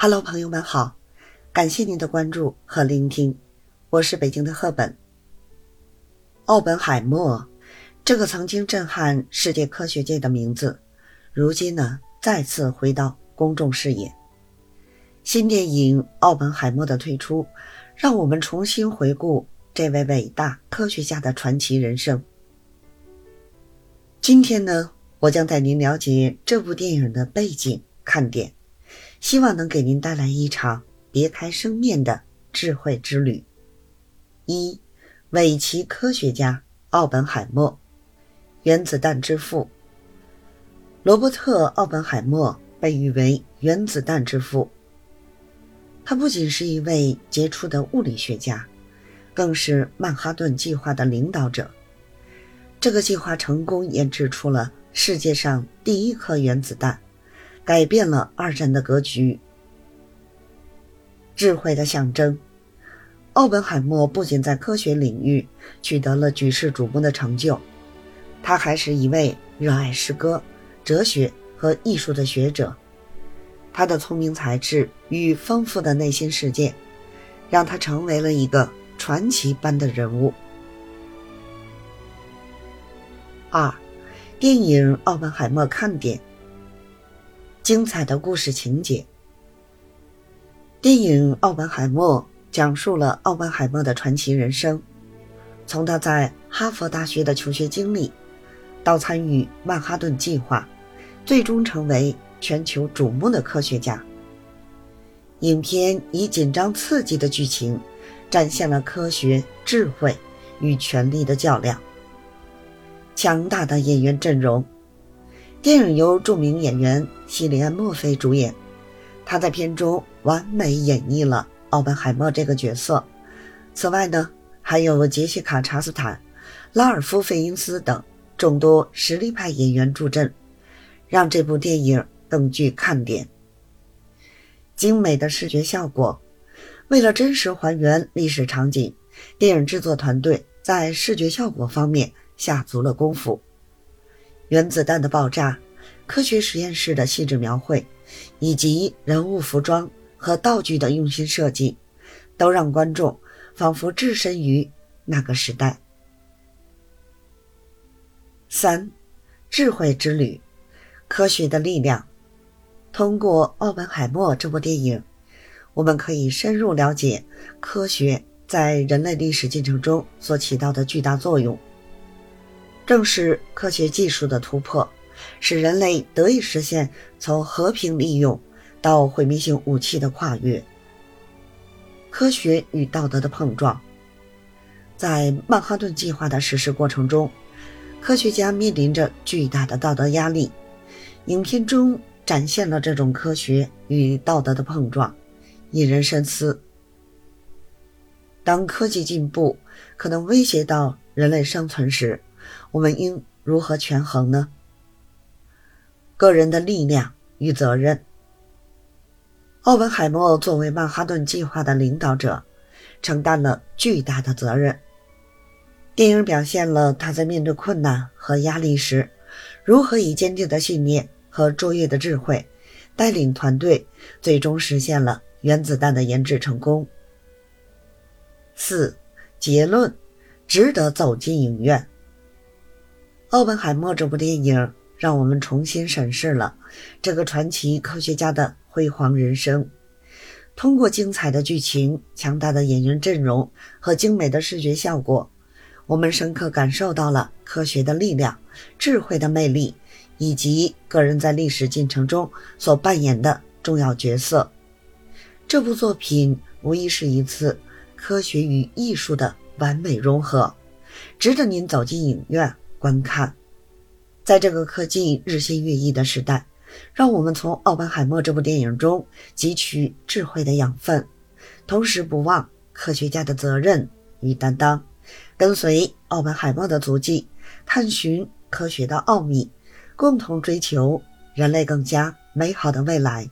Hello，朋友们好，感谢您的关注和聆听，我是北京的赫本。奥本海默这个曾经震撼世界科学界的名字，如今呢再次回到公众视野。新电影《奥本海默》的推出，让我们重新回顾这位伟大科学家的传奇人生。今天呢，我将带您了解这部电影的背景看点。希望能给您带来一场别开生面的智慧之旅。一，伟奇科学家奥本海默，原子弹之父。罗伯特·奥本海默被誉为原子弹之父。他不仅是一位杰出的物理学家，更是曼哈顿计划的领导者。这个计划成功研制出了世界上第一颗原子弹。改变了二战的格局。智慧的象征，奥本海默不仅在科学领域取得了举世瞩目的成就，他还是一位热爱诗歌、哲学和艺术的学者。他的聪明才智与丰富的内心世界，让他成为了一个传奇般的人物。二，电影《奥本海默》看点。精彩的故事情节。电影《奥本海默》讲述了奥本海默的传奇人生，从他在哈佛大学的求学经历，到参与曼哈顿计划，最终成为全球瞩目的科学家。影片以紧张刺激的剧情，展现了科学、智慧与权力的较量。强大的演员阵容。电影由著名演员西里安·墨菲主演，他在片中完美演绎了奥本海默这个角色。此外呢，还有杰西卡·查斯坦、拉尔夫·费因斯等众多实力派演员助阵，让这部电影更具看点。精美的视觉效果，为了真实还原历史场景，电影制作团队在视觉效果方面下足了功夫。原子弹的爆炸、科学实验室的细致描绘，以及人物服装和道具的用心设计，都让观众仿佛置身于那个时代。三，智慧之旅，科学的力量。通过《奥本海默》这部电影，我们可以深入了解科学在人类历史进程中所起到的巨大作用。正是科学技术的突破，使人类得以实现从和平利用到毁灭性武器的跨越。科学与道德的碰撞，在曼哈顿计划的实施过程中，科学家面临着巨大的道德压力。影片中展现了这种科学与道德的碰撞，引人深思。当科技进步可能威胁到人类生存时，我们应如何权衡呢？个人的力量与责任。奥本海默作为曼哈顿计划的领导者，承担了巨大的责任。电影表现了他在面对困难和压力时，如何以坚定的信念和卓越的智慧，带领团队，最终实现了原子弹的研制成功。四结论：值得走进影院。《奥本海默》这部电影让我们重新审视了这个传奇科学家的辉煌人生。通过精彩的剧情、强大的演员阵容和精美的视觉效果，我们深刻感受到了科学的力量、智慧的魅力，以及个人在历史进程中所扮演的重要角色。这部作品无疑是一次科学与艺术的完美融合，值得您走进影院。观看，在这个科技日新月异的时代，让我们从《奥本海默》这部电影中汲取智慧的养分，同时不忘科学家的责任与担当，跟随奥本海默的足迹，探寻科学的奥秘，共同追求人类更加美好的未来。